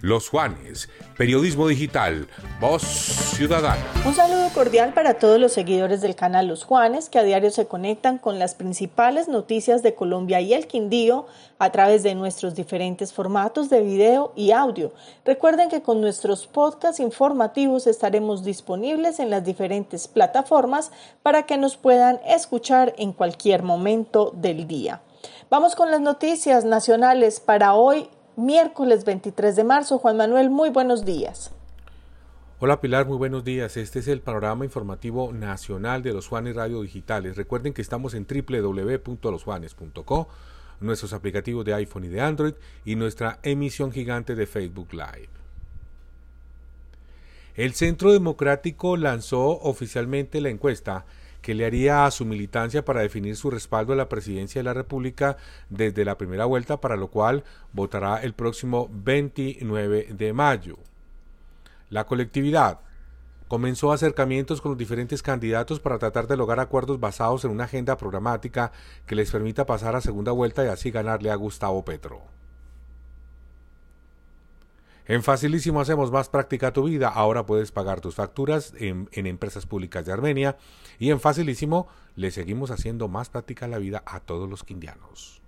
los Juanes, Periodismo Digital, Voz Ciudadana. Un saludo cordial para todos los seguidores del canal Los Juanes que a diario se conectan con las principales noticias de Colombia y el Quindío a través de nuestros diferentes formatos de video y audio. Recuerden que con nuestros podcasts informativos estaremos disponibles en las diferentes plataformas para que nos puedan escuchar en cualquier momento del día. Vamos con las noticias nacionales para hoy, miércoles 23 de marzo. Juan Manuel, muy buenos días. Hola Pilar, muy buenos días. Este es el panorama informativo nacional de los Juanes Radio Digitales. Recuerden que estamos en www.losjuanes.co, nuestros aplicativos de iPhone y de Android y nuestra emisión gigante de Facebook Live. El Centro Democrático lanzó oficialmente la encuesta que le haría a su militancia para definir su respaldo a la presidencia de la República desde la primera vuelta, para lo cual votará el próximo 29 de mayo. La colectividad comenzó acercamientos con los diferentes candidatos para tratar de lograr acuerdos basados en una agenda programática que les permita pasar a segunda vuelta y así ganarle a Gustavo Petro. En Facilísimo hacemos más práctica tu vida. Ahora puedes pagar tus facturas en, empresas públicas de Armenia. Y en Facilísimo le seguimos haciendo más práctica la vida a todos los quindianos.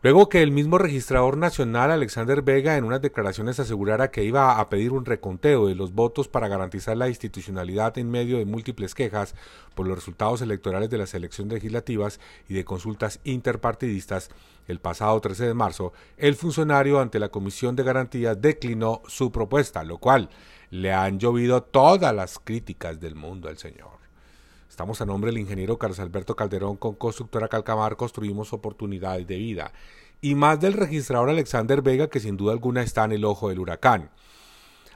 Luego que el mismo registrador nacional Alexander Vega en unas declaraciones asegurara que iba a pedir un reconteo de los votos para garantizar la institucionalidad en medio de múltiples quejas por los resultados electorales de las elecciones legislativas y de consultas interpartidistas, el pasado 13 de marzo, el funcionario ante la Comisión de Garantías declinó su propuesta, lo cual le han llovido todas las críticas del mundo al señor. Estamos a nombre del ingeniero Carlos Alberto Calderón con Constructora Calcamar, construimos oportunidades de vida. Y más del registrador Alexander Vega, que sin duda alguna está en el ojo del huracán.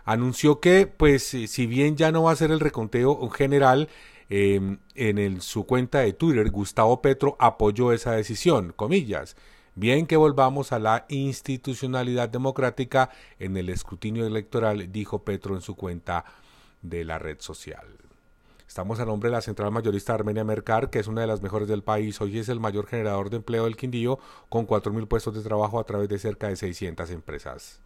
Anunció que, pues, si bien ya no va a ser el reconteo general, eh, en su cuenta de Twitter, Gustavo Petro apoyó esa decisión, comillas. Bien que volvamos a la institucionalidad democrática en el escrutinio electoral, dijo Petro en su cuenta de la red social. Estamos a nombre de la central mayorista Armenia Mercar, que es una de las mejores del país. Hoy es el mayor generador de empleo del Quindío, con 4.000 puestos de trabajo a través de cerca de 600 empresas.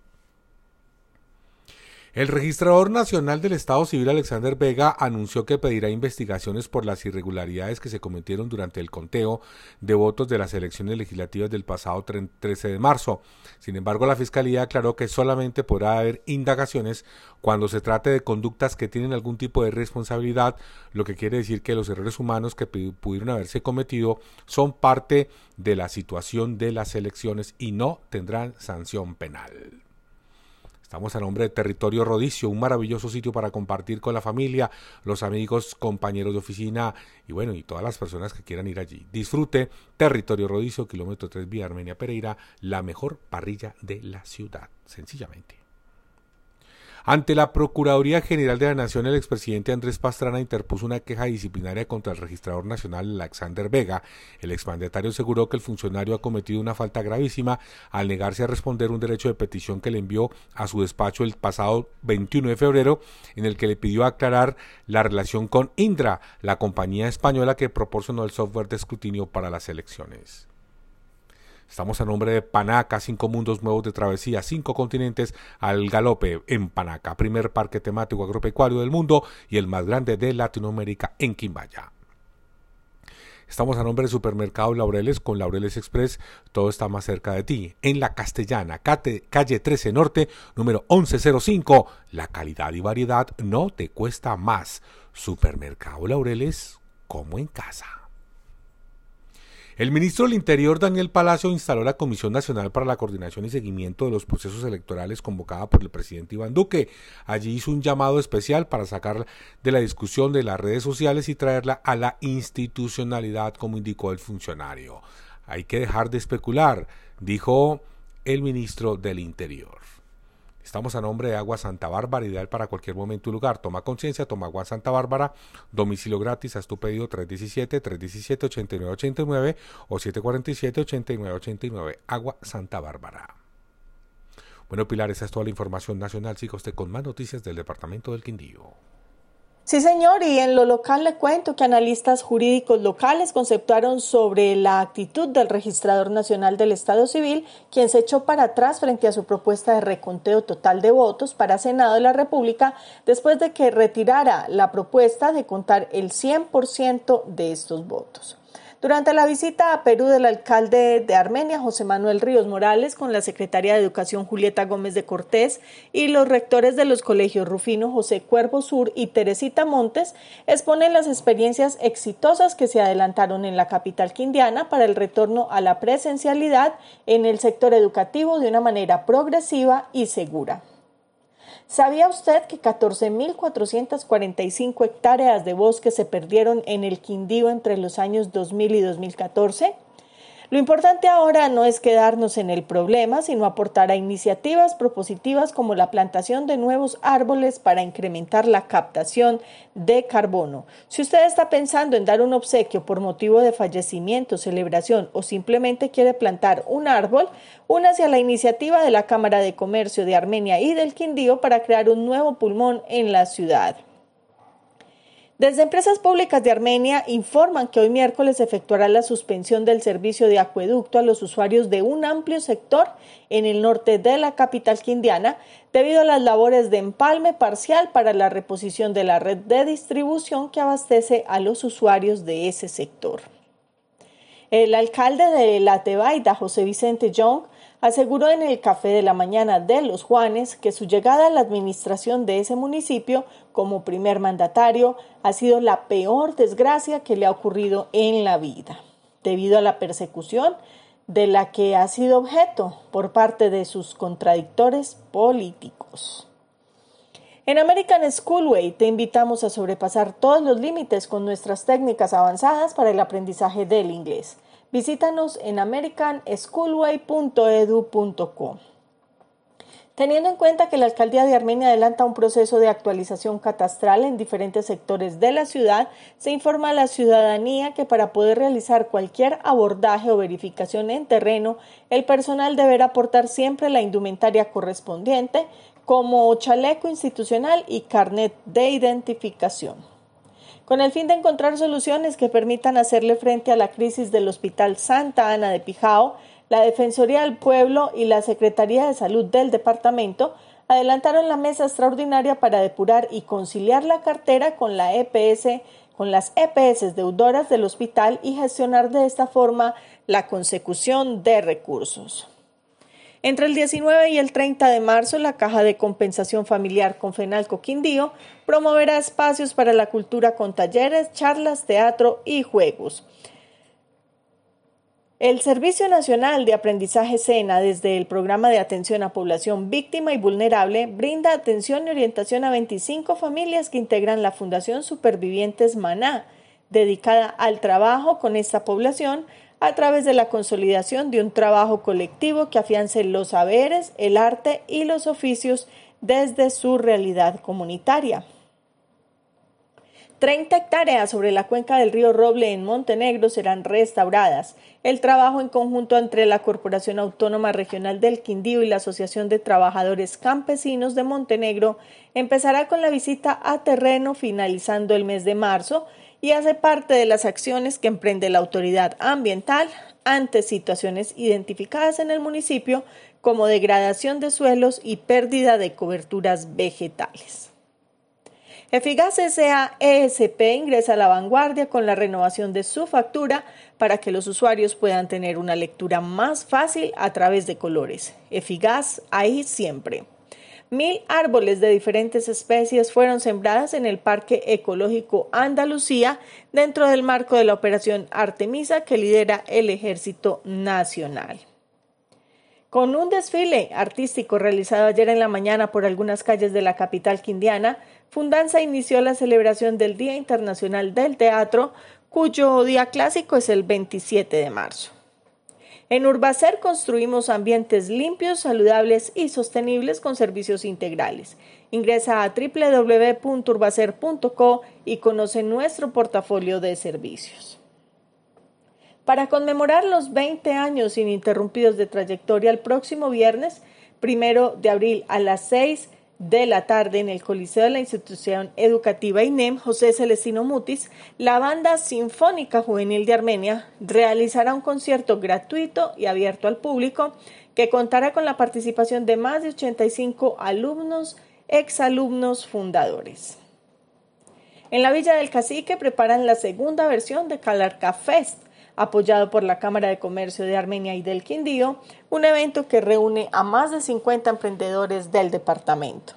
El registrador nacional del Estado Civil Alexander Vega anunció que pedirá investigaciones por las irregularidades que se cometieron durante el conteo de votos de las elecciones legislativas del pasado 13 de marzo. Sin embargo, la Fiscalía aclaró que solamente podrá haber indagaciones cuando se trate de conductas que tienen algún tipo de responsabilidad, lo que quiere decir que los errores humanos que pudieron haberse cometido son parte de la situación de las elecciones y no tendrán sanción penal. Estamos a nombre de Territorio Rodicio, un maravilloso sitio para compartir con la familia, los amigos, compañeros de oficina y bueno, y todas las personas que quieran ir allí. Disfrute Territorio Rodicio, kilómetro 3 vía Armenia Pereira, la mejor parrilla de la ciudad, sencillamente. Ante la Procuraduría General de la Nación, el expresidente Andrés Pastrana interpuso una queja disciplinaria contra el registrador nacional Alexander Vega. El exmandatario aseguró que el funcionario ha cometido una falta gravísima al negarse a responder un derecho de petición que le envió a su despacho el pasado 21 de febrero, en el que le pidió aclarar la relación con Indra, la compañía española que proporcionó el software de escrutinio para las elecciones. Estamos a nombre de Panaca, cinco mundos nuevos de travesía, cinco continentes al galope en Panaca, primer parque temático agropecuario del mundo y el más grande de Latinoamérica en Quimbaya. Estamos a nombre de Supermercado Laureles con Laureles Express, todo está más cerca de ti. En La Castellana, calle 13 Norte, número 1105, la calidad y variedad no te cuesta más. Supermercado Laureles, como en casa. El ministro del Interior, Daniel Palacio, instaló la Comisión Nacional para la Coordinación y Seguimiento de los Procesos Electorales convocada por el presidente Iván Duque. Allí hizo un llamado especial para sacar de la discusión de las redes sociales y traerla a la institucionalidad, como indicó el funcionario. Hay que dejar de especular, dijo el ministro del Interior. Estamos a nombre de Agua Santa Bárbara, ideal para cualquier momento y lugar. Toma conciencia, toma Agua Santa Bárbara, domicilio gratis, haz tu pedido 317-317-8989 o 747-8989. Agua Santa Bárbara. Bueno, Pilar, esa es toda la información nacional. Siga usted con más noticias del Departamento del Quindío. Sí, señor, y en lo local le cuento que analistas jurídicos locales conceptuaron sobre la actitud del registrador nacional del Estado Civil, quien se echó para atrás frente a su propuesta de reconteo total de votos para Senado de la República después de que retirara la propuesta de contar el 100% de estos votos. Durante la visita a Perú del alcalde de Armenia, José Manuel Ríos Morales, con la secretaria de Educación Julieta Gómez de Cortés y los rectores de los colegios Rufino José Cuervo Sur y Teresita Montes, exponen las experiencias exitosas que se adelantaron en la capital quindiana para el retorno a la presencialidad en el sector educativo de una manera progresiva y segura. ¿Sabía usted que 14.445 hectáreas de bosque se perdieron en el Quindío entre los años 2000 y 2014? Lo importante ahora no es quedarnos en el problema, sino aportar a iniciativas propositivas como la plantación de nuevos árboles para incrementar la captación de carbono. Si usted está pensando en dar un obsequio por motivo de fallecimiento, celebración o simplemente quiere plantar un árbol, únase a la iniciativa de la Cámara de Comercio de Armenia y del Quindío para crear un nuevo pulmón en la ciudad. Desde empresas públicas de Armenia informan que hoy miércoles efectuará la suspensión del servicio de acueducto a los usuarios de un amplio sector en el norte de la capital quindiana debido a las labores de empalme parcial para la reposición de la red de distribución que abastece a los usuarios de ese sector. El alcalde de La Tebaida, José Vicente Young, aseguró en el Café de la Mañana de Los Juanes que su llegada a la administración de ese municipio como primer mandatario ha sido la peor desgracia que le ha ocurrido en la vida, debido a la persecución de la que ha sido objeto por parte de sus contradictores políticos. En American Schoolway te invitamos a sobrepasar todos los límites con nuestras técnicas avanzadas para el aprendizaje del inglés. Visítanos en americanschoolway.edu.co. Teniendo en cuenta que la alcaldía de Armenia adelanta un proceso de actualización catastral en diferentes sectores de la ciudad, se informa a la ciudadanía que para poder realizar cualquier abordaje o verificación en terreno, el personal deberá aportar siempre la indumentaria correspondiente, como chaleco institucional y carnet de identificación con el fin de encontrar soluciones que permitan hacerle frente a la crisis del Hospital Santa Ana de Pijao, la Defensoría del Pueblo y la Secretaría de Salud del departamento adelantaron la mesa extraordinaria para depurar y conciliar la cartera con la EPS, con las EPS deudoras del hospital y gestionar de esta forma la consecución de recursos. Entre el 19 y el 30 de marzo, la Caja de Compensación Familiar Confenalco Quindío promoverá espacios para la cultura con talleres, charlas, teatro y juegos. El Servicio Nacional de Aprendizaje SENA, desde el Programa de Atención a Población Víctima y Vulnerable, brinda atención y orientación a 25 familias que integran la Fundación Supervivientes Maná, dedicada al trabajo con esta población a través de la consolidación de un trabajo colectivo que afiance los saberes, el arte y los oficios desde su realidad comunitaria. 30 hectáreas sobre la cuenca del río Roble en Montenegro serán restauradas. El trabajo en conjunto entre la Corporación Autónoma Regional del Quindío y la Asociación de Trabajadores Campesinos de Montenegro empezará con la visita a terreno finalizando el mes de marzo y hace parte de las acciones que emprende la autoridad ambiental ante situaciones identificadas en el municipio como degradación de suelos y pérdida de coberturas vegetales. Eficaz S.A. ESP ingresa a la vanguardia con la renovación de su factura para que los usuarios puedan tener una lectura más fácil a través de colores. Eficaz ahí siempre. Mil árboles de diferentes especies fueron sembradas en el Parque Ecológico Andalucía dentro del marco de la operación Artemisa que lidera el Ejército Nacional. Con un desfile artístico realizado ayer en la mañana por algunas calles de la capital quindiana, Fundanza inició la celebración del Día Internacional del Teatro, cuyo día clásico es el 27 de marzo. En Urbacer construimos ambientes limpios, saludables y sostenibles con servicios integrales. Ingresa a www.urbacer.co y conoce nuestro portafolio de servicios. Para conmemorar los 20 años ininterrumpidos de trayectoria el próximo viernes, primero de abril a las 6 de la tarde en el Coliseo de la Institución Educativa INEM José Celestino Mutis, la Banda Sinfónica Juvenil de Armenia realizará un concierto gratuito y abierto al público que contará con la participación de más de 85 alumnos, exalumnos fundadores. En la Villa del Cacique preparan la segunda versión de Calarca Fest, apoyado por la Cámara de Comercio de Armenia y del Quindío, un evento que reúne a más de 50 emprendedores del departamento.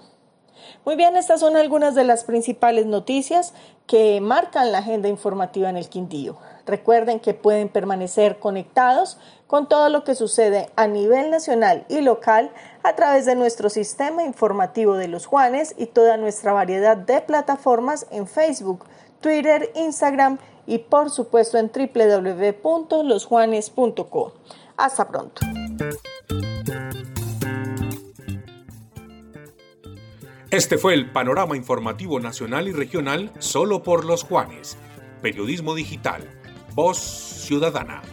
Muy bien, estas son algunas de las principales noticias que marcan la agenda informativa en el Quindío. Recuerden que pueden permanecer conectados con todo lo que sucede a nivel nacional y local a través de nuestro sistema informativo de los Juanes y toda nuestra variedad de plataformas en Facebook, Twitter, Instagram y por supuesto en www.losjuanes.co. Hasta pronto. Este fue el panorama informativo nacional y regional solo por los Juanes. Periodismo digital. Voz ciudadana.